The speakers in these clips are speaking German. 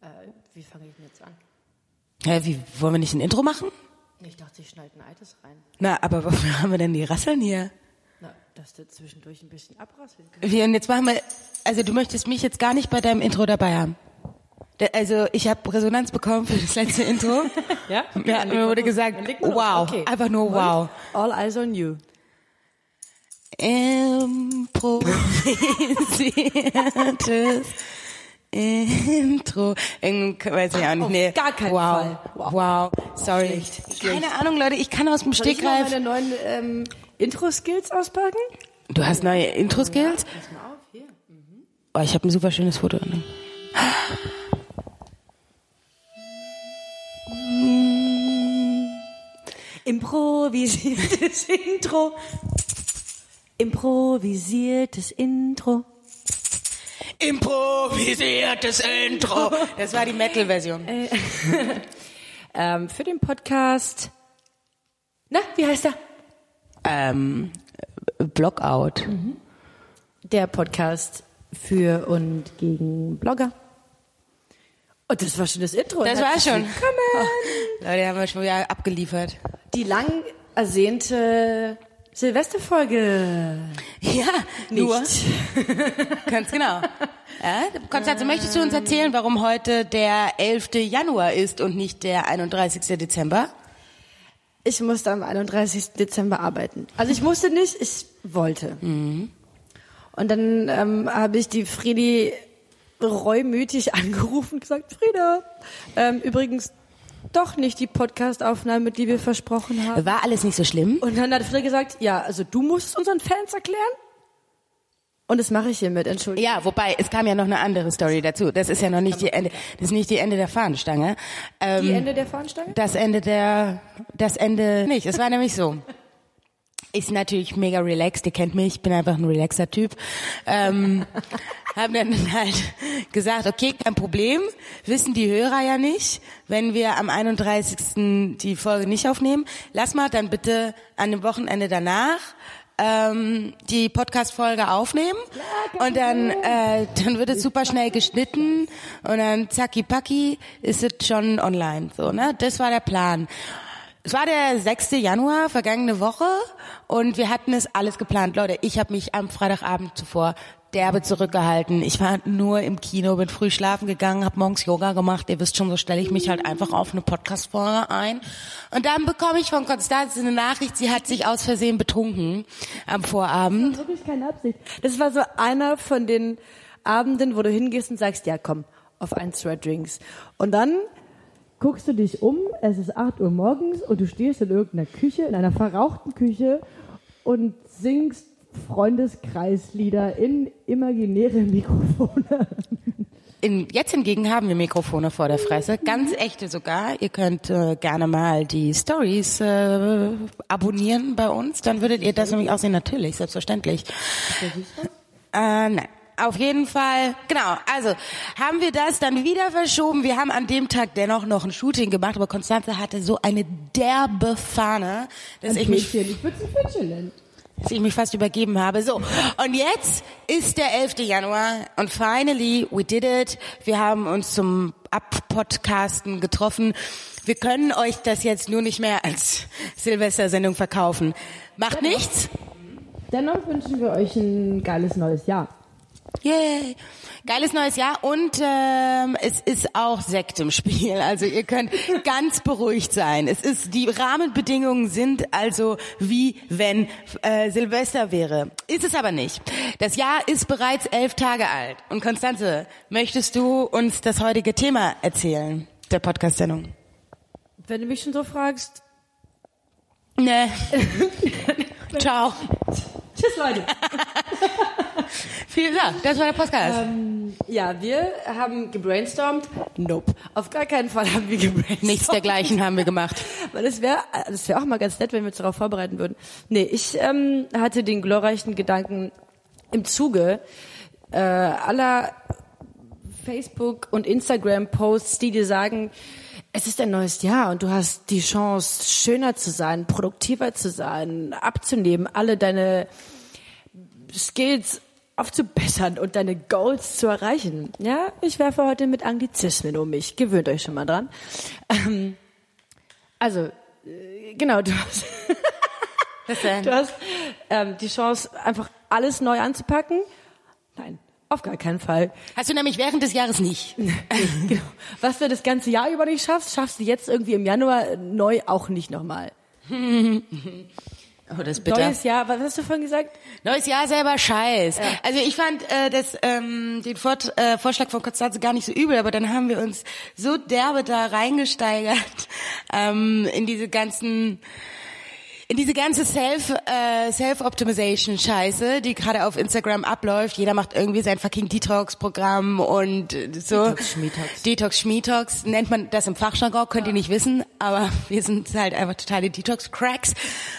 Äh, wie fange ich denn jetzt an? Hä, wie, wollen wir nicht ein Intro machen? Ich dachte, ich schneide ein altes rein. Na, aber wofür haben wir denn die Rasseln hier? Na, dass du zwischendurch ein bisschen abrasseln kannst. Wir, und jetzt machen wir, also du möchtest mich jetzt gar nicht bei deinem Intro dabei haben. Da- Also ich habe Resonanz bekommen für das letzte Intro. Ja? Ja, mir wurde gesagt, wow, einfach nur wow. All eyes on you. Improvisiertes Intro. Irgend- Weiß ich auch nicht. Auf nee. gar keinen wow. Fall. Wow. Wow. Sorry. Schlecht. Keine Ahnung, Leute. Ich kann aus dem Soll ich Stegreif. meine neuen ähm, Intro-Skills auspacken? Du hast neue Intro-Skills? Pass mal auf, hier. Oh, ich habe ein super schönes Foto. Improvisiertes Intro. Improvisiertes Intro. Improvisiertes Intro. Das war die Metal-Version. Ähm, für den Podcast. Na, wie heißt er? Ähm, Blockout. Der Podcast für und gegen Blogger. Und das war schon das Intro. Das war schon. Willkommen. Leute, haben wir schon wieder abgeliefert. Die lang ersehnte Silvesterfolge. Ja, nur. Ganz genau. Ja, Konstanze, möchtest du uns erzählen, warum heute der 11. Januar ist und nicht der 31. Dezember? Ich musste am 31. Dezember arbeiten. Also ich musste nicht, ich wollte. Und dann ähm, habe ich die Friedi reumütig angerufen und gesagt, Frieda, ähm, übrigens doch nicht die Podcast-Aufnahme, die wir versprochen haben. War alles nicht so schlimm? Und dann hat Frieda gesagt, ja, also du musst es unseren Fans erklären. Und das mache ich hiermit, entschuldigung. Ja, wobei, es kam ja noch eine andere Story dazu. Das ist ja noch nicht die Ende, das ist nicht die Ende der Fahnenstange. Ähm, Die Ende der Fahnenstange? Das Ende der, das Ende nicht. Es war nämlich so. Ist natürlich mega relaxed, ihr kennt mich, ich bin einfach ein relaxer Typ. Ähm, haben dann halt gesagt, okay, kein Problem, wissen die Hörer ja nicht, wenn wir am 31. die Folge nicht aufnehmen. Lass mal dann bitte an dem Wochenende danach ähm, die Podcast-Folge aufnehmen und dann, äh, dann wird es super schnell geschnitten und dann zacki packi ist es schon online. So, ne? Das war der Plan. Es war der 6. Januar, vergangene Woche, und wir hatten es alles geplant. Leute, ich habe mich am Freitagabend zuvor derbe zurückgehalten. Ich war nur im Kino, bin früh schlafen gegangen, habe morgens Yoga gemacht. Ihr wisst schon, so stelle ich mich halt einfach auf eine Podcast-Folge ein. Und dann bekomme ich von Konstanze eine Nachricht, sie hat sich aus Versehen betrunken am Vorabend. wirklich keine Absicht. Das war so einer von den Abenden, wo du hingehst und sagst, ja komm, auf ein, zwei Drinks. Und dann guckst du dich um, es ist 8 Uhr morgens und du stehst in irgendeiner Küche, in einer verrauchten Küche und singst Freundeskreislieder in imaginäre Mikrofone. In, jetzt hingegen haben wir Mikrofone vor der Fresse, ganz echte sogar. Ihr könnt äh, gerne mal die Stories äh, abonnieren bei uns, dann würdet ihr das nämlich auch sehen. Natürlich, selbstverständlich. Äh, nein. Auf jeden Fall, genau. Also haben wir das dann wieder verschoben. Wir haben an dem Tag dennoch noch ein Shooting gemacht, aber Konstanze hatte so eine derbe Fahne, dass ich mich ich dass ich mich fast übergeben habe. So, und jetzt ist der 11. Januar und finally we did it. Wir haben uns zum Abpodcasten getroffen. Wir können euch das jetzt nur nicht mehr als Silvestersendung verkaufen. Macht nichts. Dennoch wünschen wir euch ein geiles neues Jahr. Yay. Geiles neues Jahr und ähm, es ist auch Sekt im Spiel. Also ihr könnt ganz beruhigt sein. Es ist die Rahmenbedingungen sind also wie wenn äh, Silvester wäre. Ist es aber nicht. Das Jahr ist bereits elf Tage alt. Und Konstanze, möchtest du uns das heutige Thema erzählen der Podcast-Sendung? Wenn du mich schon so fragst. Nee. Ciao. Tschüss, Leute. Vielen Dank. Das war der Podcast. Ja, wir haben gebrainstormt. Nope. Auf gar keinen Fall haben wir gebrainstormt. Nichts dergleichen haben wir gemacht. Weil es wäre, das wäre auch mal ganz nett, wenn wir uns darauf vorbereiten würden. Nee, ich ähm, hatte den glorreichen Gedanken im Zuge äh, aller Facebook und Instagram Posts, die dir sagen, es ist ein neues Jahr und du hast die Chance, schöner zu sein, produktiver zu sein, abzunehmen, alle deine Skills aufzubessern und deine Goals zu erreichen. Ja, ich werfe heute mit Anglizismen um mich. Gewöhnt euch schon mal dran. Ähm, also, äh, genau, du hast, du hast ähm, die Chance, einfach alles neu anzupacken. Nein, auf gar keinen Fall. Hast du nämlich während des Jahres nicht. genau. Was du das ganze Jahr über nicht schaffst, schaffst du jetzt irgendwie im Januar neu auch nicht nochmal. Oh, das ist bitter. Neues Jahr, was hast du vorhin gesagt? Neues Jahr selber Scheiß. Also ich fand äh, das, ähm, den Vort, äh, Vorschlag von Konstanze gar nicht so übel, aber dann haben wir uns so derbe da reingesteigert ähm, in diese ganzen in diese ganze Self äh, Self Optimization Scheiße, die gerade auf Instagram abläuft. Jeder macht irgendwie sein fucking Detox Programm und äh, so Detox, Schmietox. Detox Schmietox nennt man das im Fachjargon, könnt ihr nicht wissen, aber wir sind halt einfach totale Detox Cracks.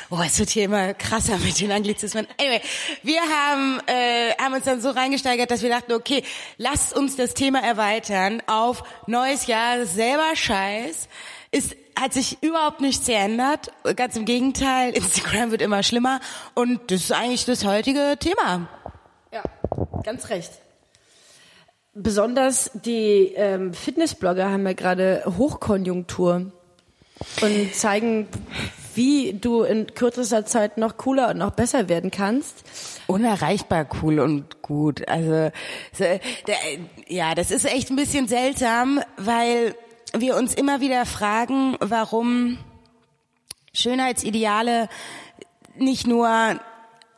Oh, es wird hier immer krasser mit den Anglizismen. Anyway, wir haben äh, haben uns dann so reingesteigert, dass wir dachten, okay, lasst uns das Thema erweitern auf neues Jahr, selber Scheiß. Ist hat sich überhaupt nichts geändert. Ganz im Gegenteil, Instagram wird immer schlimmer und das ist eigentlich das heutige Thema. Ja, ganz recht. Besonders die ähm, Fitnessblogger haben ja gerade Hochkonjunktur und zeigen, wie du in kürzester Zeit noch cooler und noch besser werden kannst. Unerreichbar cool und gut. Also so, der, ja, das ist echt ein bisschen seltsam, weil wir uns immer wieder fragen, warum Schönheitsideale nicht nur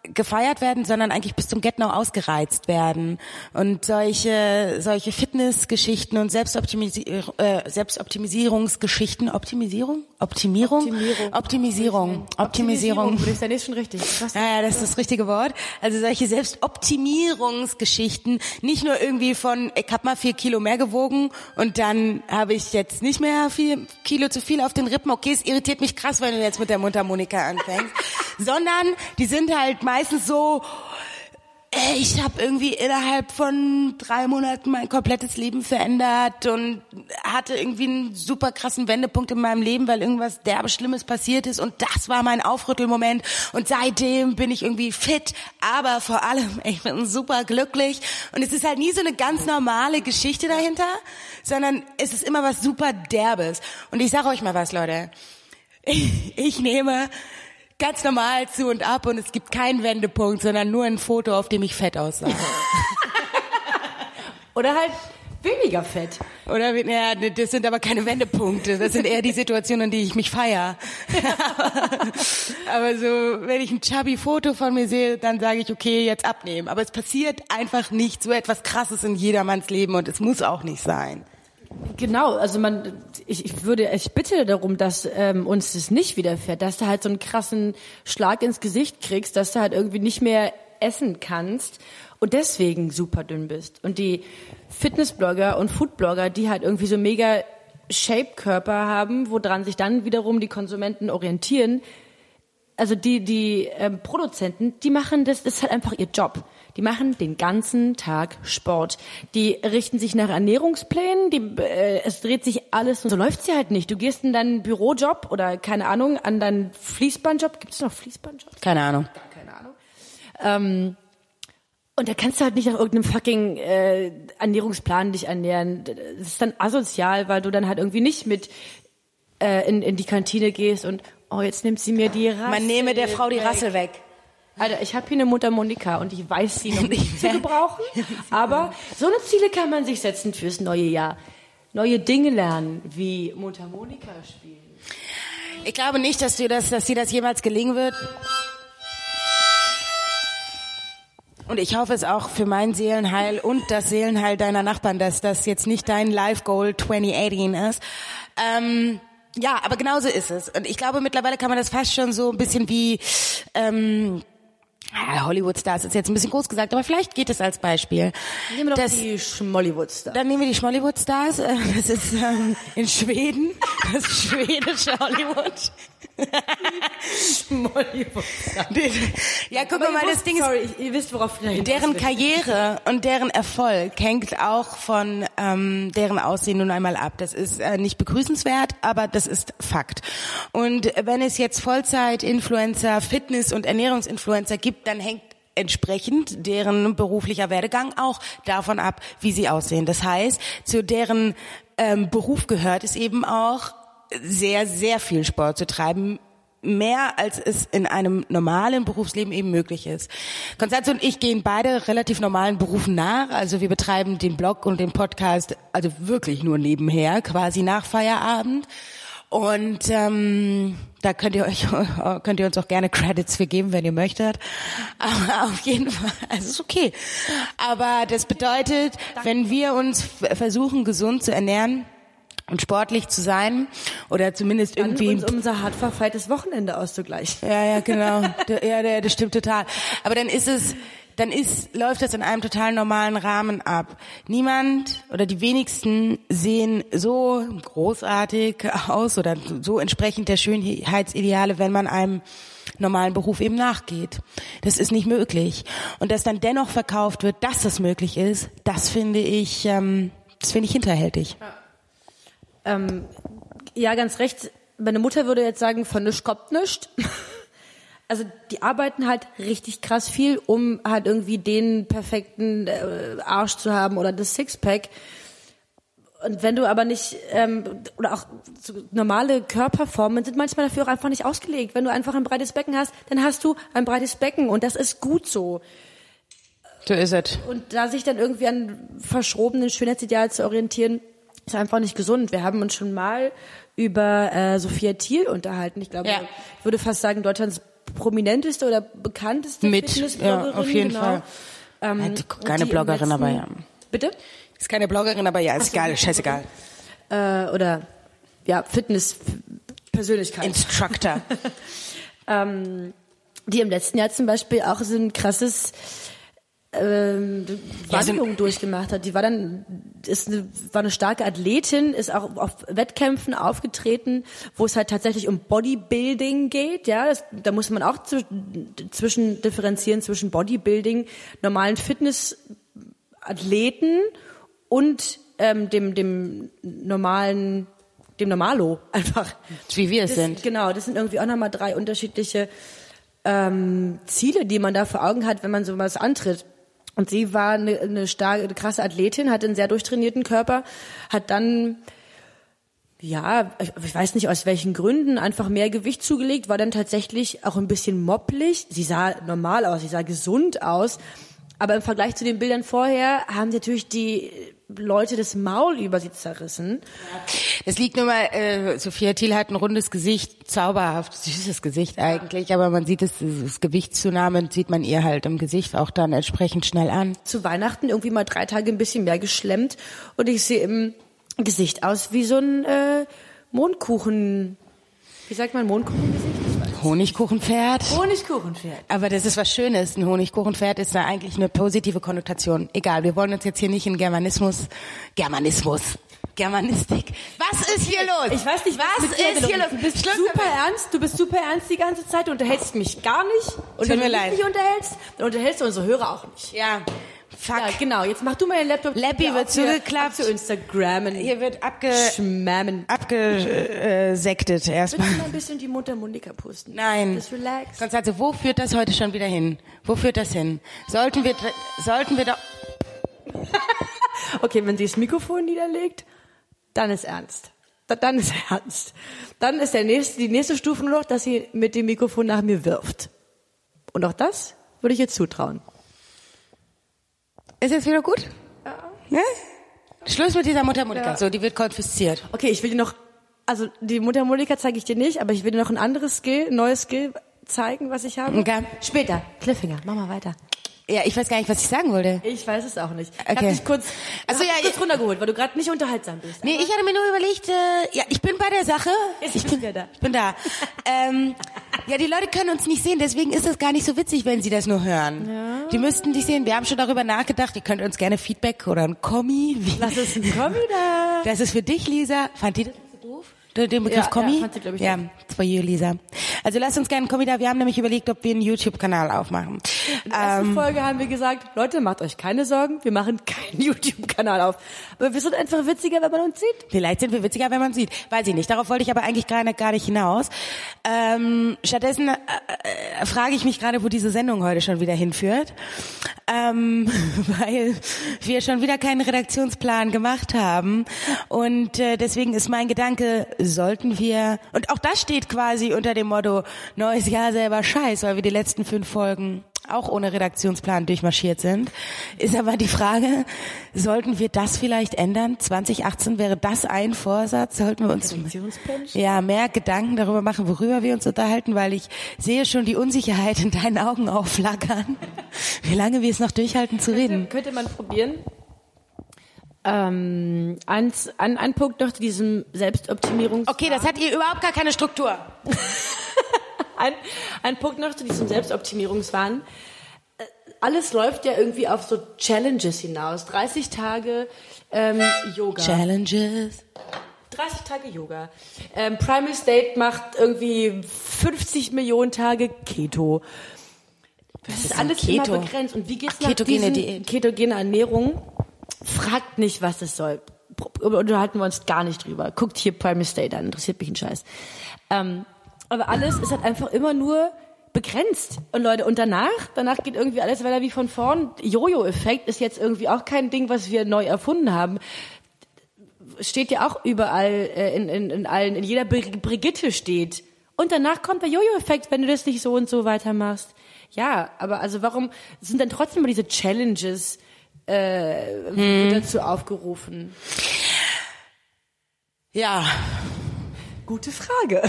gefeiert werden, sondern eigentlich bis zum Get-No ausgereizt werden. Und solche, solche Fitnessgeschichten und Selbstoptimisi äh, Selbstoptimisierungsgeschichten, Optimisierung? Optimierung? Optimierung. Optimisierung. Optimisierung. Ja nicht schon richtig. Was? Ja, ja, das ist das richtige Wort. Also solche Selbstoptimierungsgeschichten, nicht nur irgendwie von, ich habe mal vier Kilo mehr gewogen und dann habe ich jetzt nicht mehr vier Kilo zu viel auf den Rippen. Okay, es irritiert mich krass, wenn du jetzt mit der Mundharmonika anfängst. Sondern die sind halt meistens so, ich habe irgendwie innerhalb von drei Monaten mein komplettes Leben verändert und hatte irgendwie einen super krassen Wendepunkt in meinem Leben, weil irgendwas derbe Schlimmes passiert ist. Und das war mein Aufrüttelmoment. Und seitdem bin ich irgendwie fit, aber vor allem, ich bin super glücklich. Und es ist halt nie so eine ganz normale Geschichte dahinter, sondern es ist immer was super derbes. Und ich sage euch mal was, Leute. Ich, ich nehme ganz normal zu und ab und es gibt keinen Wendepunkt, sondern nur ein Foto, auf dem ich fett aussah. Oder halt weniger fett. Oder ja, das sind aber keine Wendepunkte, das sind eher die Situationen, in die ich mich feier. aber so, wenn ich ein chubby Foto von mir sehe, dann sage ich, okay, jetzt abnehmen. Aber es passiert einfach nicht so etwas Krasses in jedermanns Leben und es muss auch nicht sein. Genau, also man, ich, ich würde, ich bitte darum, dass ähm, uns das nicht widerfährt, dass du halt so einen krassen Schlag ins Gesicht kriegst, dass du halt irgendwie nicht mehr essen kannst und deswegen super dünn bist. Und die Fitnessblogger und Foodblogger, die halt irgendwie so mega Shape-Körper haben, woran sich dann wiederum die Konsumenten orientieren, also die, die ähm, Produzenten, die machen das, das ist halt einfach ihr Job. Die machen den ganzen Tag Sport. Die richten sich nach Ernährungsplänen, die, äh, es dreht sich alles und so läuft's ja halt nicht. Du gehst in deinen Bürojob oder keine Ahnung, an deinen Fließbandjob. Gibt es noch Fließbandjob? Keine Ahnung. Keine Ahnung. Ähm, und da kannst du halt nicht nach irgendeinem fucking äh, Ernährungsplan dich ernähren. Das ist dann asozial, weil du dann halt irgendwie nicht mit äh, in, in die Kantine gehst und oh, jetzt nimmt sie mir die Rassel. Man nehme der Frau die weg. Rassel weg. Alter, ich habe hier eine Mutter Monika und ich weiß sie noch nicht zu gebrauchen. Aber so eine Ziele kann man sich setzen fürs neue Jahr. Neue Dinge lernen, wie Mutter Monika spielen. Ich glaube nicht, dass dir das, dass dir das jemals gelingen wird. Und ich hoffe es auch für mein Seelenheil und das Seelenheil deiner Nachbarn, dass das jetzt nicht dein Life Goal 2018 ist. Ähm, ja, aber genauso ist es. Und ich glaube, mittlerweile kann man das fast schon so ein bisschen wie ähm, ah, Hollywood-Stars ist jetzt ein bisschen groß gesagt, aber vielleicht geht es als Beispiel. Nehmen wir doch die Schmollywood-Star. Dann nehmen wir die Schmollywood-Stars. äh, Das ist ähm, in Schweden, das schwedische Hollywood. Ja, guck mal, das Ding ist, Sorry, ihr wisst, worauf deren. Karriere und deren Erfolg hängt auch von ähm, deren Aussehen nun einmal ab. Das ist äh, nicht begrüßenswert, aber das ist Fakt. Und wenn es jetzt Vollzeit-Influencer, Fitness- und Ernährungsinfluencer gibt, dann hängt entsprechend deren beruflicher Werdegang auch davon ab, wie sie aussehen. Das heißt, zu deren ähm, Beruf gehört es eben auch, sehr, sehr viel Sport zu treiben, mehr als es in einem normalen Berufsleben eben möglich ist. Konstanze und ich gehen beide relativ normalen Berufen nach. Also wir betreiben den Blog und den Podcast also wirklich nur nebenher, quasi nach Feierabend. Und ähm, da könnt ihr euch könnt ihr uns auch gerne Credits für geben, wenn ihr möchtet. Aber auf jeden Fall, also ist okay. Aber das bedeutet, wenn wir uns versuchen gesund zu ernähren, und sportlich zu sein oder zumindest Dann irgendwie uns unser hart verfeiltes Wochenende auszugleichen. ja, ja, genau. ja, der, das stimmt total. Aber dann ist es, dann ist, läuft das in einem total normalen Rahmen ab. Niemand oder die wenigsten sehen so großartig aus oder so entsprechend der Schönheitsideale, wenn man einem normalen Beruf eben nachgeht. Das ist nicht möglich. Und dass dann dennoch verkauft wird, dass das möglich ist, das finde ich, ähm, das finde ich hinterhältig. Ja. Ähm, ja, ganz recht. Meine Mutter würde jetzt sagen, von nichts kommt nichts. Also die arbeiten halt richtig krass viel, um halt irgendwie den perfekten äh, Arsch zu haben oder das Sixpack. Und wenn du aber nicht, ähm, oder auch so normale Körperformen sind manchmal dafür auch einfach nicht ausgelegt. Wenn du einfach ein breites Becken hast, dann hast du ein breites Becken und das ist gut so. So ist es. Und da sich dann irgendwie an verschrobenen Schönheitsideal zu orientieren, ist einfach nicht gesund. Wir haben uns schon mal über äh, Sophia Thiel unterhalten. Ich glaube, Ja. ich würde fast sagen, Deutschlands prominenteste oder bekannteste Mit, Fitnessbloggerin. ja, auf jeden genau. Fall. Ähm, und keine Bloggerin, letzten- aber ja. Bitte? Ist keine Bloggerin, aber ja, ist egal, scheißegal. Äh, oder ja, Fitness-Persönlichkeit. Instructor. ähm, die im letzten Jahr zum Beispiel auch so ein krasses ähm, Ja, Wandlung durchgemacht hat. Die war dann ist eine, war eine starke Athletin, ist auch auf Wettkämpfen aufgetreten, wo es halt tatsächlich um Bodybuilding geht. Ja, das, da muss man auch zu, zwischen differenzieren zwischen Bodybuilding, normalen Fitnessathleten und ähm, dem dem normalen dem Normalo einfach. Wie wir es Das, sind. Genau, das sind irgendwie auch nochmal drei unterschiedliche ähm, Ziele, die man da vor Augen hat, wenn man sowas antritt. Und sie war eine, eine starke, eine krasse Athletin, hatte einen sehr durchtrainierten Körper, hat dann ja, ich weiß nicht aus welchen Gründen, einfach mehr Gewicht zugelegt, war dann tatsächlich auch ein bisschen mopplig. Sie sah normal aus, sie sah gesund aus. Aber im Vergleich zu den Bildern vorher haben natürlich die Leute das Maul über sie zerrissen. Das liegt nur mal, äh, Sophia Thiel hat ein rundes Gesicht, zauberhaft, süßes Gesicht eigentlich, aber man sieht es, das Gewichtszunahme sieht man ihr halt im Gesicht auch dann entsprechend schnell an. zu Weihnachten irgendwie mal drei Tage ein bisschen mehr geschlemmt und ich sehe im Gesicht aus wie so ein äh, Mondkuchen. Wie sagt man Mondkuchengesicht? Honigkuchenpferd. Honigkuchenpferd. Aber das ist was Schönes. Ein Honigkuchenpferd ist da eigentlich eine positive Konnotation. Egal, wir wollen uns jetzt hier nicht in Germanismus, Germanismus, Germanistik. Was ist hier los? Ich weiß nicht, was dir ist hier los? Du bist Schluss super damit. ernst, du bist super ernst die ganze Zeit, du unterhältst mich gar nicht. Und Tut wenn du leid. mich nicht unterhältst, dann unterhältst du unsere Hörer auch nicht. Ja, fuck. Ja, genau. Jetzt mach du mal den Laptop. Wieder wird zugeklappt. Zu Instagrammen. Hier wird abge, Schmammen. abgesektet erstmal. Willst du mal ein bisschen die Mundharmonika pusten? Nein. Das relax. Konstanze, wo führt das heute schon wieder hin? Wo führt das hin? Sollten wir, sollten wir doch, Okay, wenn sie das Mikrofon niederlegt, dann ist ernst. Da- Dann ist ernst. Dann ist der nächste, die nächste Stufe nur noch, dass sie mit dem Mikrofon nach mir wirft. Und auch das würde ich ihr zutrauen. Ist jetzt wieder gut? Ja. Schluss mit dieser Muttermonika. Ja. So, die wird konfisziert. Okay, ich will dir noch, also die Mundharmonika zeige ich dir nicht, aber ich will dir noch ein anderes Skill, neues Skill zeigen, was ich habe. Okay. Später. Cliffhanger. Mach mal weiter. Ja, ich weiß gar nicht, was ich sagen wollte. Ich weiß es auch nicht. Ich Okay. hab dich kurz, Also ich ja, kurz ich- runtergeholt, weil du gerade nicht unterhaltsam bist. Nee, ich hatte mir nur überlegt, äh, ja, ich bin bei der Sache. Jetzt ich bin da. Ich bin da. ähm, ja, die Leute können uns nicht sehen, deswegen ist das gar nicht so witzig, wenn sie das nur hören. Ja. Die müssten dich sehen. Wir haben schon darüber nachgedacht. Ihr könnt uns gerne Feedback oder ein Kommi. Wie, Lass es ein Kommi da. Das ist für dich, Lisa. Fand die das so doof? Den Begriff Ja, Kommi? ja, fand sie, glaub ich, Ja, it's for you, Lisa. Also lasst uns gerne, komm wieder, wir haben nämlich überlegt, ob wir einen YouTube-Kanal aufmachen. In der ersten Ähm, Folge haben wir gesagt, Leute, macht euch keine Sorgen, wir machen keinen YouTube-Kanal auf. Aber wir sind einfach witziger, wenn man uns sieht. Vielleicht sind wir witziger, wenn man sieht. Weiß ich nicht. Darauf wollte ich aber eigentlich gar nicht, gar nicht hinaus. Ähm, stattdessen äh, äh, frage ich mich gerade, wo diese Sendung heute schon wieder hinführt. Ähm, weil wir schon wieder keinen Redaktionsplan gemacht haben. Und äh, deswegen ist mein Gedanke, sollten wir, und auch das steht quasi unter dem Motto, neues Jahr selber scheiß, weil wir die letzten fünf Folgen auch ohne Redaktionsplan durchmarschiert sind, ist aber die Frage, sollten wir das vielleicht ändern? 2018 wäre das ein Vorsatz? Sollten wir uns ja mehr Gedanken darüber machen, worüber wir uns unterhalten, weil ich sehe schon die Unsicherheit in deinen Augen aufflackern, wie lange wir es noch durchhalten zu reden. Könnte man probieren. Ähm, eins, ein, ein Punkt noch zu diesem Selbstoptimierungs... Okay, das hat ihr überhaupt gar keine Struktur. Ein, ein Punkt noch zu diesem Selbstoptimierungswahn. Äh, Alles läuft ja irgendwie auf so Challenges hinaus. 30 Tage ähm, Yoga. Challenges. 30 Tage Yoga. Ähm, Primal State macht irgendwie 50 Millionen Tage Keto. Das ist ist alles Keto? immer begrenzt. Und wie geht's nach Ketogene diesen Diät. ketogene Ernährung? Fragt nicht, was es soll. Unterhalten wir uns gar nicht drüber. Guckt hier Primal State an, interessiert mich ein Scheiß. Ähm, aber alles ist halt einfach immer nur begrenzt. Und Leute, und danach, danach geht irgendwie alles weiter wie von vorn. Jojo-Effekt ist jetzt irgendwie auch kein Ding, was wir neu erfunden haben steht ja auch überall äh, in, in, in allen, in jeder Bri- Brigitte steht. Und danach kommt der Jojo-Effekt, wenn du das nicht so und so weitermachst. Ja, aber also warum sind dann trotzdem immer diese Challenges äh, wird dazu aufgerufen? Ja. Gute Frage.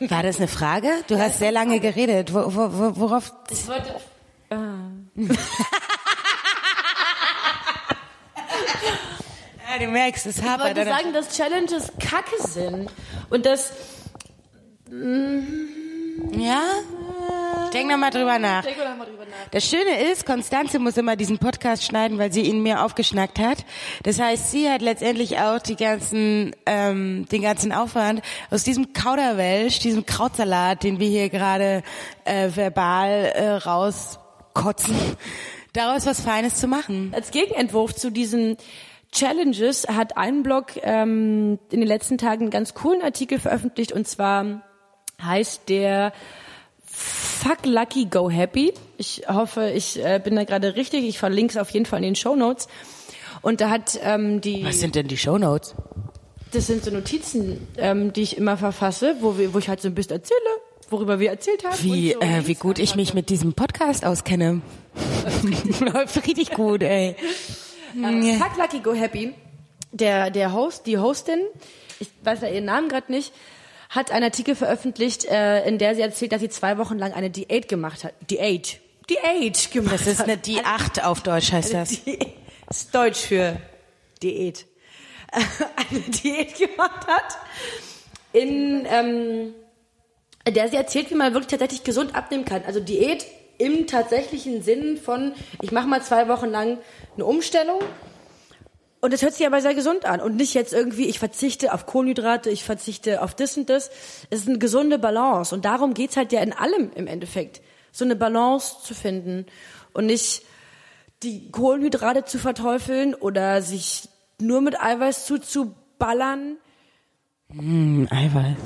War das eine Frage? Du hast sehr lange geredet. Wo, wo, wo, worauf? Ich wollte, Ja, du merkst, es ich hapert. wollte sagen, dass Challenges Kacke sind und dass Ja? Denk noch mal drüber nach. Denk doch mal drüber nach. Das Schöne ist, Konstanze muss immer diesen Podcast schneiden, weil sie ihn mir aufgeschnackt hat. Das heißt, sie hat letztendlich auch die ganzen, ähm, den ganzen Aufwand aus diesem Kauderwelsch, diesem Krautsalat, den wir hier gerade äh, verbal äh, rauskotzen, daraus was Feines zu machen. Als Gegenentwurf zu diesen Challenges hat ein Blog ähm, in den letzten Tagen einen ganz coolen Artikel veröffentlicht und zwar heißt der Fuck Lucky Go Happy. Ich hoffe, ich äh, bin da gerade richtig. Ich verlinke es auf jeden Fall in den Show Notes. Und da hat ähm, die Was sind denn die Shownotes? das sind so Notizen, ähm, die ich immer verfasse, wo, wir, wo ich halt so ein bisschen erzähle, worüber wir erzählt haben. Wie, so äh, wie gut ich mich mit diesem Podcast auskenne. Läuft richtig gut, ey. Ähm, Fuck Lucky Go Happy, der, der Host, die Hostin, ich weiß ja ihren Namen gerade nicht, hat einen Artikel veröffentlicht, äh, in der sie erzählt, dass sie zwei Wochen lang eine Diät gemacht hat. Diät. Diät gemacht Das ist hat. eine die acht auf Deutsch heißt das. Diät. Das ist Deutsch für Diät. eine Diät gemacht hat, in ähm, der sie erzählt, wie man wirklich tatsächlich gesund abnehmen kann. Also Diät im tatsächlichen Sinn von, ich mache mal zwei Wochen lang eine Umstellung und das hört sich aber sehr gesund an und nicht jetzt irgendwie, ich verzichte auf Kohlenhydrate, ich verzichte auf das und das. Es ist eine gesunde Balance und darum geht's halt ja in allem im Endeffekt, so eine Balance zu finden und nicht die Kohlenhydrate zu verteufeln oder sich nur mit Eiweiß zuzuballern. Eiweiß.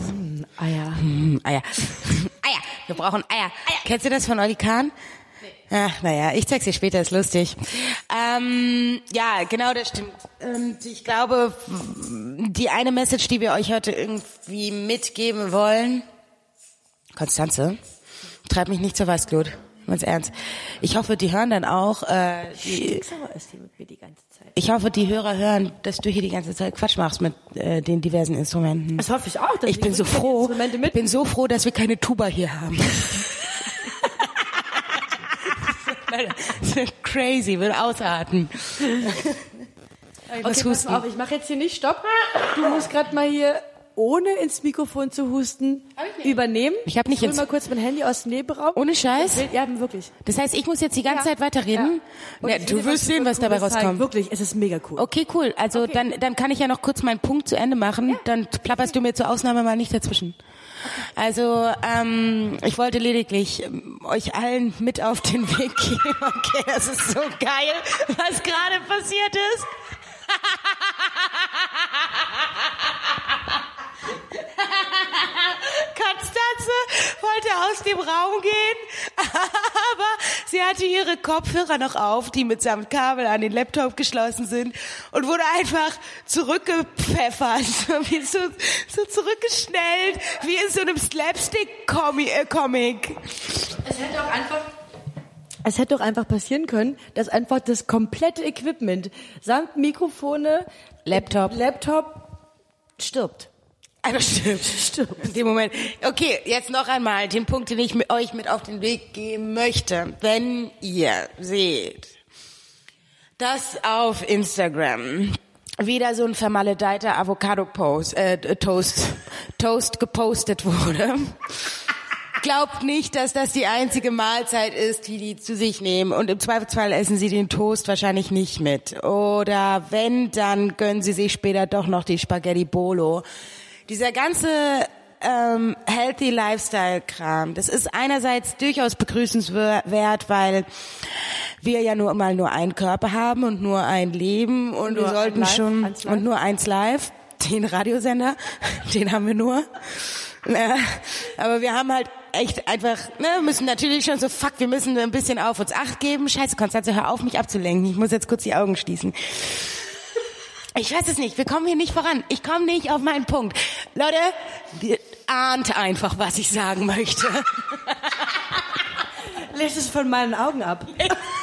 Eier. Hm, Eier. Eier. Wir brauchen Eier. Eier. Kennst du das von Olli Kahn? Ach, naja, ich zeig's dir später, ist lustig. Ähm, ja, genau, das stimmt. Und ich glaube, die eine Message, die wir euch heute irgendwie mitgeben wollen, Konstanze, treib mich nicht zur Weißglut. Ganz ernst. Ich hoffe, die hören dann auch, äh, die, ich hoffe, die Hörer hören, dass du hier die ganze Zeit Quatsch machst mit äh, den diversen Instrumenten. Das hoffe ich auch. Dass Ich bin so froh, mit. bin so froh, dass wir keine Tuba hier haben. Crazy, will ausarten. Okay, pass mal auf, ich mache jetzt hier nicht Stopp. Du musst gerade mal hier, ohne ins Mikrofon zu husten, übernehmen. Ich hab nicht hol ins- mal kurz mein Handy aus dem Nebenraum. Ohne Scheiß? Ja, wirklich. Das heißt, ich muss jetzt die ganze Ja. Zeit weiterreden? Ja, ich will du wirst sehen, was dabei Cooles zeigen. rauskommt. Wirklich, es ist mega cool. Okay, cool. Also dann, dann kann ich ja noch kurz meinen Punkt zu Ende machen. Dann plapperst du mir zur Ausnahme mal nicht dazwischen. Also ähm, ich wollte lediglich ähm, euch allen mit auf den Weg geben. Okay, das ist so geil, was gerade passiert ist. Konstanze wollte aus dem Raum gehen, aber sie hatte ihre Kopfhörer noch auf, die mitsamt Kabel an den Laptop geschlossen sind und wurde einfach zurückgepfeffert, so, so, so zurückgeschnellt, wie in so einem Slapstick-Comic. Es hätte auch einfach es hätte doch einfach passieren können, dass einfach das komplette Equipment samt Mikrofone, Laptop, Laptop stirbt. Einfach stirbt. Stirbt. In dem Moment. Okay, jetzt noch einmal den Punkt, den ich mit euch mit auf den Weg geben möchte. Wenn ihr seht, dass auf Instagram wieder so ein vermaledeiter Avocado-Post, äh, Toast, Toast gepostet wurde, glaubt nicht, dass das die einzige Mahlzeit ist, die die zu sich nehmen. Und im Zweifelsfall essen sie den Toast wahrscheinlich nicht mit. Oder wenn, dann gönnen sie sich später doch noch die Spaghetti Bolo. Dieser ganze ähm, Healthy Lifestyle-Kram, das ist einerseits durchaus begrüßenswert, weil wir ja nur mal nur einen Körper haben und nur ein Leben und nur wir sollten live, schon und nur eins live, den Radiosender, den haben wir nur. Ja, aber wir haben halt echt einfach, ne, müssen natürlich schon so, fuck, wir müssen ein bisschen auf uns Acht geben. Scheiße, Konstanze, hör auf, mich abzulenken. Ich muss jetzt kurz die Augen schließen. Ich weiß es nicht. Wir kommen hier nicht voran. Ich komme nicht auf meinen Punkt. Leute, ahnt einfach, was ich sagen möchte. Lest es von meinen Augen ab.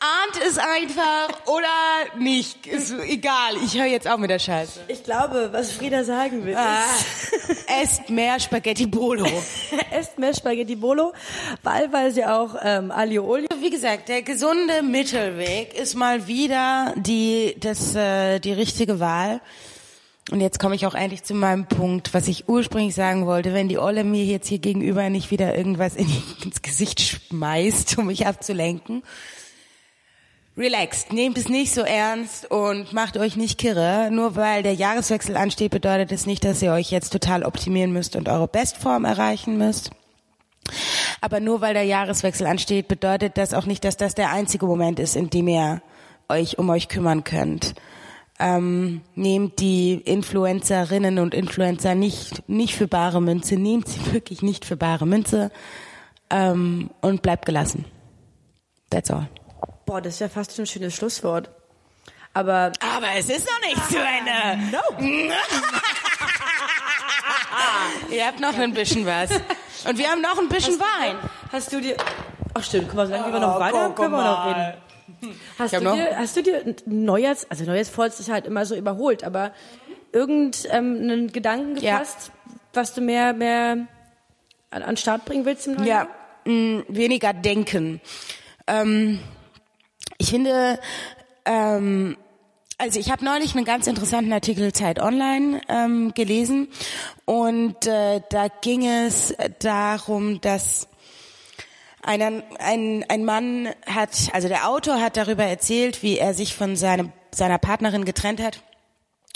ahnt es einfach oder nicht. Ist egal. Ich höre jetzt auch mit der Scheiße. Ich glaube, was Frieda sagen will, ah, esst mehr Spaghetti Bolo. esst mehr Spaghetti Bolo, weil, weil sie auch ähm, Aglio Olio. Wie gesagt, der gesunde Mittelweg ist mal wieder die, das, äh, die richtige Wahl. Und jetzt komme ich auch eigentlich zu meinem Punkt, was ich ursprünglich sagen wollte. Wenn die Olle mir jetzt hier gegenüber nicht wieder irgendwas in, ins Gesicht schmeißt, um mich abzulenken, relaxed, nehmt es nicht so ernst und macht euch nicht kirre. Nur weil der Jahreswechsel ansteht, bedeutet es nicht, dass ihr euch jetzt total optimieren müsst und eure Bestform erreichen müsst. Aber nur weil der Jahreswechsel ansteht, bedeutet das auch nicht, dass das der einzige Moment ist, in dem ihr euch um euch kümmern könnt. Ähm, nehmt die Influencerinnen und Influencer nicht, nicht für bare Münze, nehmt sie wirklich nicht für bare Münze ähm, und bleibt gelassen. That's all. Boah, das ist ja fast schon ein schönes Schlusswort. Aber. Aber es ist noch nicht zu Ende. No. Ihr habt noch ein bisschen was. Und wir haben noch ein bisschen hast Wein. Du, hast du dir. Ach stimmt, guck mal, solange wir noch Wein haben, können wir noch reden. Hast du, dir, hast du dir Neujahrs, also Neujahrsvorsatz ist halt immer so überholt, aber irgendeinen ähm, Gedanken gefasst, ja. was du mehr, mehr an, an Start bringen willst im Neujahr? Ja, mh, weniger denken. Ähm, ich finde, ähm, also ich habe neulich einen ganz interessanten Artikel Zeit Online ähm, gelesen und äh, da ging es darum, dass ein, ein, ein Mann hat, also der Autor hat darüber erzählt, wie er sich von seinem, seiner Partnerin getrennt hat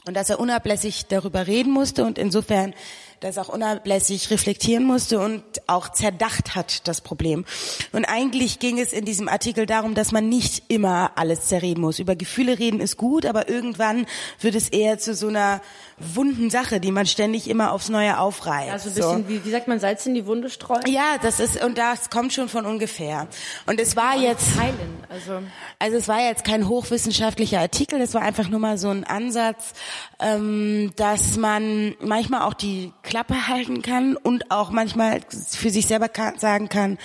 und dass er unablässig darüber reden musste und insofern das auch unablässig reflektieren musste und auch zerdacht hat, das Problem. Und eigentlich ging es in diesem Artikel darum, dass man nicht immer alles zerreden muss. Über Gefühle reden ist gut, aber irgendwann wird es eher zu so einer wunden Sache, die man ständig immer aufs Neue aufreißt. Also ein bisschen, so. wie, wie sagt man, Salz in die Wunde streuen? Ja, das ist, und das kommt schon von ungefähr. Und es war jetzt, heilen, also. also es war jetzt kein hochwissenschaftlicher Artikel, das war einfach nur mal so ein Ansatz, ähm, dass man manchmal auch die Klappe halten kann und auch manchmal für sich selber kann, sagen kann,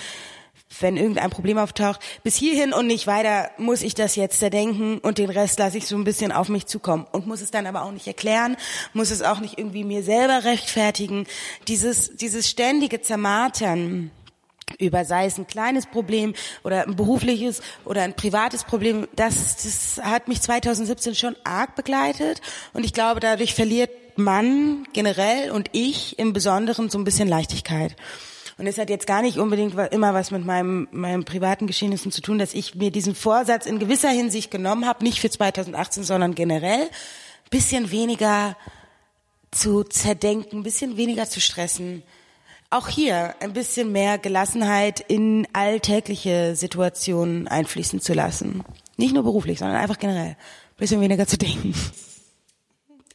wenn irgendein Problem auftaucht, bis hierhin und nicht weiter muss ich das jetzt zerdenken und den Rest lasse ich so ein bisschen auf mich zukommen und muss es dann aber auch nicht erklären, muss es auch nicht irgendwie mir selber rechtfertigen. Dieses, dieses ständige Zermartern über sei es ein kleines Problem oder ein berufliches oder ein privates Problem, das, das hat mich 2017 schon arg begleitet und ich glaube, dadurch verliert man generell und ich im Besonderen so ein bisschen Leichtigkeit. Und es hat jetzt gar nicht unbedingt immer was mit meinem, meinem privaten Geschehnissen zu tun, dass ich mir diesen Vorsatz in gewisser Hinsicht genommen habe, nicht für 2018, sondern generell, bisschen weniger zu zerdenken, bisschen weniger zu stressen, auch hier ein bisschen mehr Gelassenheit in alltägliche Situationen einfließen zu lassen. Nicht nur beruflich, sondern einfach generell. Bisschen weniger zu denken.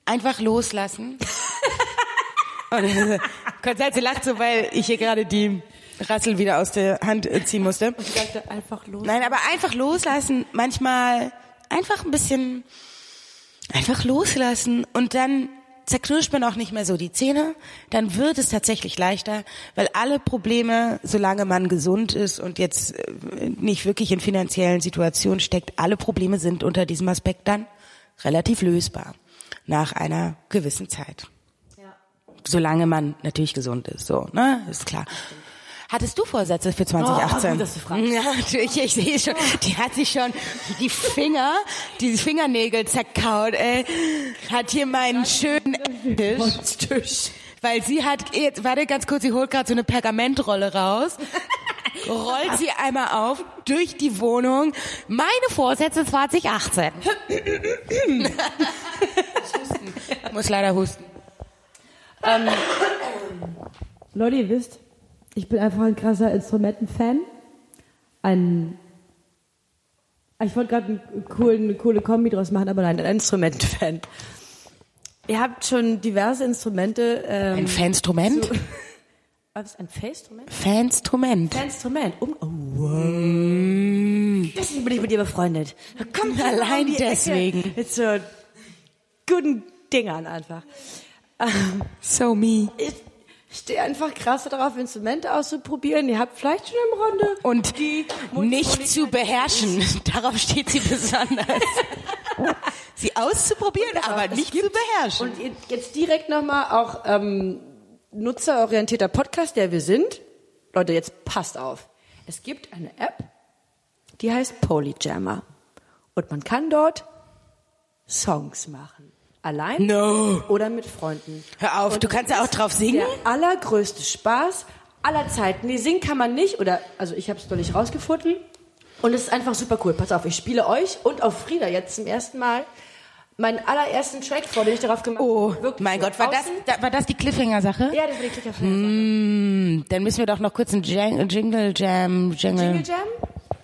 Einfach loslassen. Und Konstanze lacht so, weil ich hier gerade die Rassel wieder aus der Hand äh, ziehen musste. Ich sagte einfach los. Nein, aber einfach loslassen. Manchmal einfach ein bisschen einfach loslassen und dann zerknirscht man auch nicht mehr so die Zähne, dann wird es tatsächlich leichter, weil alle Probleme, solange man gesund ist und jetzt äh, nicht wirklich in finanziellen Situationen steckt, alle Probleme sind unter diesem Aspekt dann relativ lösbar nach einer gewissen Zeit. Ja. Solange man natürlich gesund ist, so, ne, ist klar. Hattest du Vorsätze für 2018? Oh, gut, dass du fragst. Ja, natürlich, ich sehe schon, die hat sich schon die Finger, die Fingernägel zerkaut, ey. Hat hier meinen schönen Tisch. Tisch. Weil sie hat, jetzt, warte ganz kurz, sie holt gerade so eine Pergamentrolle raus, rollt sie einmal auf, durch die Wohnung. Meine Vorsätze 2018. Muss leider husten. Leute, ihr wisst, ich bin einfach ein krasser Instrumentenfan. Ein. Ich wollte gerade eine coole Kombi draus machen, aber nein, ein Instrumentenfan. Ihr habt schon diverse Instrumente. Ähm, Ein Fanstrument? zu- Was ist ein Fainstrument? Fanstrument. Fainstrument. Um, oh, wow. Deswegen bin ich mit dir befreundet. Kommt Allein die Ecke deswegen. Mit so guten Dingern einfach. So me. Ich stehe einfach krass darauf, Instrumente auszuprobieren. Ihr habt vielleicht schon im Runde. Und die nicht zu beherrschen. Darauf steht sie besonders. sie auszuprobieren, aber nicht zu beherrschen. Und jetzt direkt nochmal auch ähm, nutzerorientierter Podcast, der wir sind. Leute, jetzt passt auf. Es gibt eine App, die heißt Polyjammer. Und man kann dort Songs machen. Allein No. oder mit Freunden. Hör auf, Und du kannst ja auch drauf singen. Der allergrößte Spaß aller Zeiten. Nee, singen kann man nicht. Oder, also ich habe es noch nicht rausgefunden. Und es ist einfach super cool. Pass auf, ich spiele euch und auf Frieda jetzt zum ersten Mal meinen allerersten Track vor, den ich darauf gemacht Oh, habe. Wirklich mein so Gott, war das, da, war das die Cliffhanger-Sache? Ja, das war die Klickerfilm. Hm, dann müssen wir doch noch kurz einen Jang Jingle Jam, Jingle, Jingle Jam?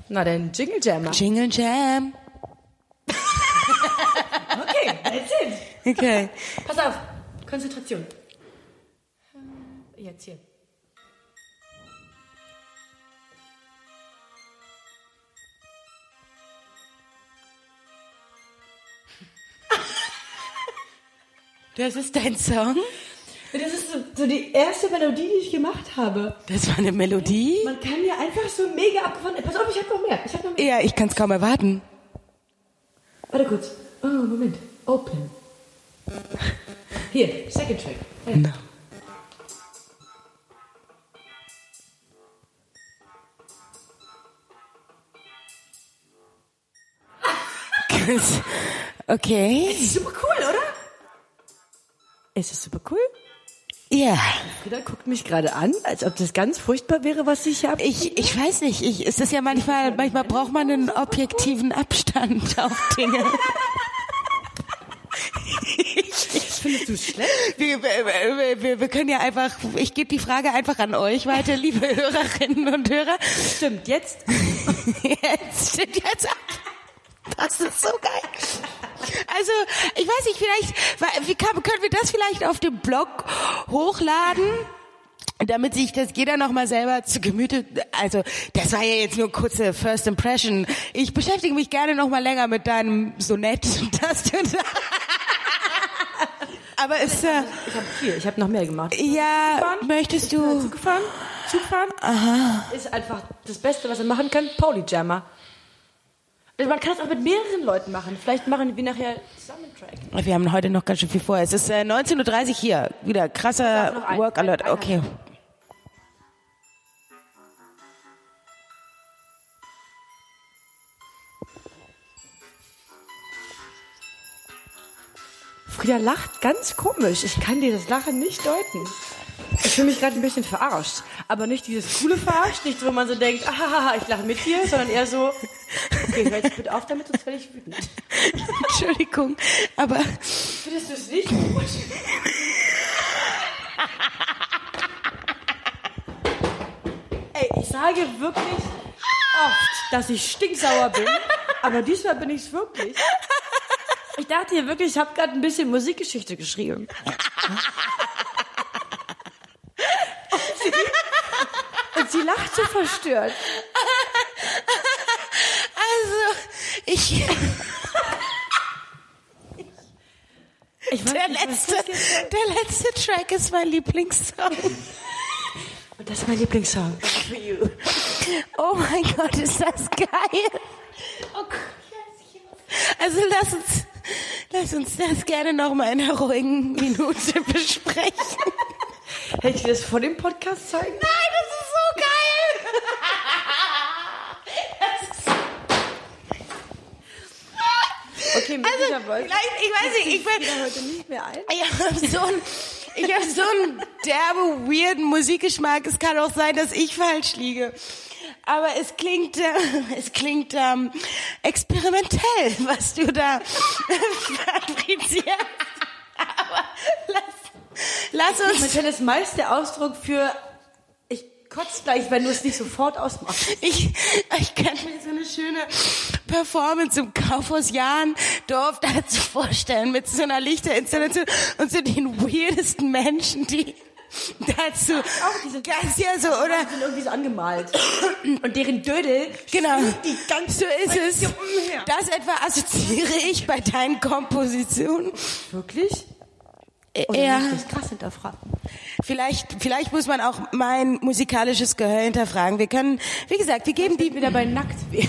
Na, dann Jingle Jammer. Jingle Jam. Okay, that's it. Okay. Pass auf, Konzentration. Jetzt hier. Das ist dein Song? Das ist so, so die erste Melodie, die ich gemacht habe. Das war eine Melodie? Man kann ja einfach so mega abgefahren. Pass auf, ich hab noch mehr. Ich hab noch mehr. Ja, ich kann es kaum erwarten. Warte kurz. Oh, Moment. Open. Hier, Second Track. Ja. No. Okay. Ist super cool, oder? Ist es super cool? Ja. Frieda guckt mich gerade an, als ob das ganz furchtbar wäre, was ich habe. Ich, ich weiß nicht, ich, ist das ja manchmal, manchmal braucht man einen objektiven Abstand auf Dinge. Findest du es schlecht? Wir, wir, wir, wir können ja einfach, ich gebe die Frage einfach an euch weiter, liebe Hörerinnen und Hörer. Stimmt, jetzt. Jetzt stimmt jetzt ab. Das ist so geil. Also, ich weiß nicht, vielleicht, wie kann, können wir das vielleicht auf dem Blog hochladen? Damit sich das jeder nochmal selber zu Gemüte, also das war ja jetzt nur kurze First Impression. Ich beschäftige mich gerne nochmal länger mit deinem Sonett, dass du da Aber ist, äh, Ich habe viel, ich habe noch mehr gemacht. ja, Zugfahren? möchtest du, Zug fahren? Zug fahren? Aha. Ist einfach das Beste, was er machen kann. Polyjammer. Man kann es auch mit mehreren Leuten machen. Vielleicht machen wir nachher zusammen einen Track. wir haben heute noch ganz schön viel vor. Es ist äh, 19.30 Uhr hier. Wieder krasser Work Alert. ein- Okay. Frieda lacht ganz komisch. Ich kann dir das Lachen nicht deuten. Ich fühle mich gerade ein bisschen verarscht. Aber nicht dieses coole Verarscht, nicht wo man so denkt, ah, ich lache mit dir, sondern eher so, okay, hör jetzt bitte auf damit, sonst werde ich wütend. Entschuldigung, aber Findest du es nicht gut? sage wirklich oft, dass ich stinksauer bin, aber diesmal bin ich es wirklich. Ich dachte hier wirklich, ich habe gerade ein bisschen Musikgeschichte geschrieben. Und sie, und sie lacht so verstört. Also, ich, Ich weiß der was letzte, der letzte Track ist mein Lieblingssong. Und das ist mein Lieblingssong. For you. Oh mein Gott, ist das geil. Oh. Also lass uns, lass uns das gerne noch mal in einer ruhigen Minute besprechen. Hätte ich das vor dem Podcast zeigen? Nein, das ist so geil. Das ist Okay, möglicherweise. vielleicht, ich weiß nicht, ich bin, heute nicht mehr ein. ich habe so ein, ich habe so einen derbe, weirden Musikgeschmack. Es kann auch sein, dass ich falsch liege. Aber es klingt, äh, es klingt ähm, experimentell, was du da fabrizierst. Aber lass, lass uns Experimentell ist meist der Ausdruck für ich kotze gleich, wenn du es nicht sofort ausmachst. Ich, ich kann mir so eine schöne Performance im Kaufhaus Jahndorf dazu vorstellen, mit so einer Lichterinstallation und so den weirdesten Menschen, die dazu diese- ganz ja so, oder? Die sind irgendwie so angemalt. Und deren Dödel Genau. die ganze So ist es. Das etwa assoziiere ich bei deinen Kompositionen. Wirklich? Oder Ja. das krass hinterfragen? Vielleicht, vielleicht muss man auch mein musikalisches Gehör hinterfragen. Wir können, wie gesagt, wir geben die Wieder bei nackt.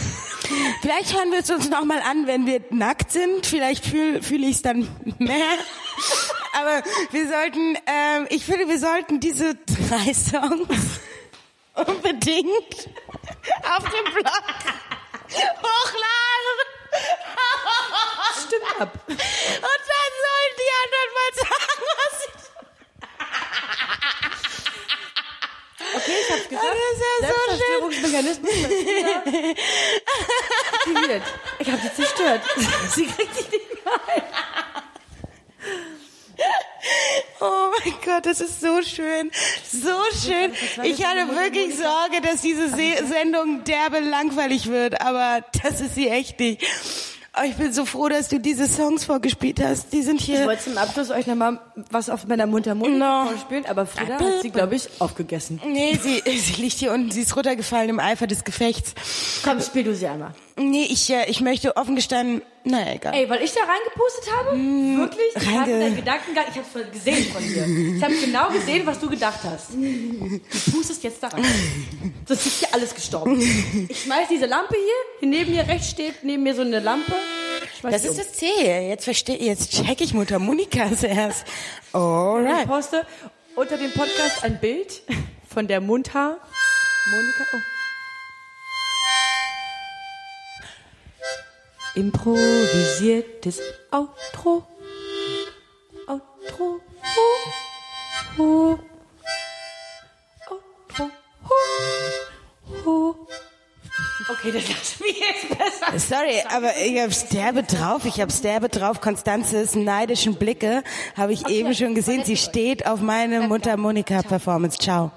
Vielleicht hören wir es uns noch mal an, wenn wir nackt sind. Vielleicht fühle fühl ich es dann mehr. Aber wir sollten, ähm, ich finde, wir sollten diese drei Songs unbedingt auf dem Blog hochladen. Stimmt ab. Und dann sollen die anderen mal sagen, Okay, ich hab's gesagt. Das ist ja so Selbstzerstörungsmechanismus aktiviert. Ich hab sie zerstört. Sie kriegt sich nicht mehr ein. Oh mein Gott, das ist so schön. So schön. Ich hatte wirklich Sorge, dass diese Se Sendung derbe langweilig wird, aber das ist sie echt nicht. Oh, ich bin so froh, dass du diese Songs vorgespielt hast. Die sind Ich hier. wollte zum Abschluss euch nochmal was auf meiner Mundharmonika No. vorspielen, aber Frieda hat sie, glaube ich, aufgegessen. Nee, sie, sie liegt hier unten. Sie ist runtergefallen im Eifer des Gefechts. Komm, spiel du sie einmal. Nee, ich, äh, ich möchte offen gestanden, naja, egal. Ey, weil ich da reingepustet habe? Wirklich? Ich hatte deinen Gedankengang, ich hab's voll gesehen von dir. Ich habe genau gesehen, was du gedacht hast. Du pustest jetzt da rein. Das ist hier alles gestorben. Ich schmeiß diese Lampe hier, hier neben mir rechts steht neben mir so eine Lampe. Das ist um. das Zähe. Jetzt verstehe, jetzt check ich Mutter Monikas erst. Ich Alright. poste unter dem Podcast ein Bild von der Mundhaar. Monika. Oh. Improvisiertes Outro. Outro. Ho. Ho. Outro. Ho. Ho. Okay, das lassen wir jetzt besser. Sorry, aber ich hab's derbe drauf. Ich hab's derbe drauf. Konstanzes neidischen Blicke habe ich eben schon gesehen. Sie steht auf meine Mutter Monika Performance. Ciao.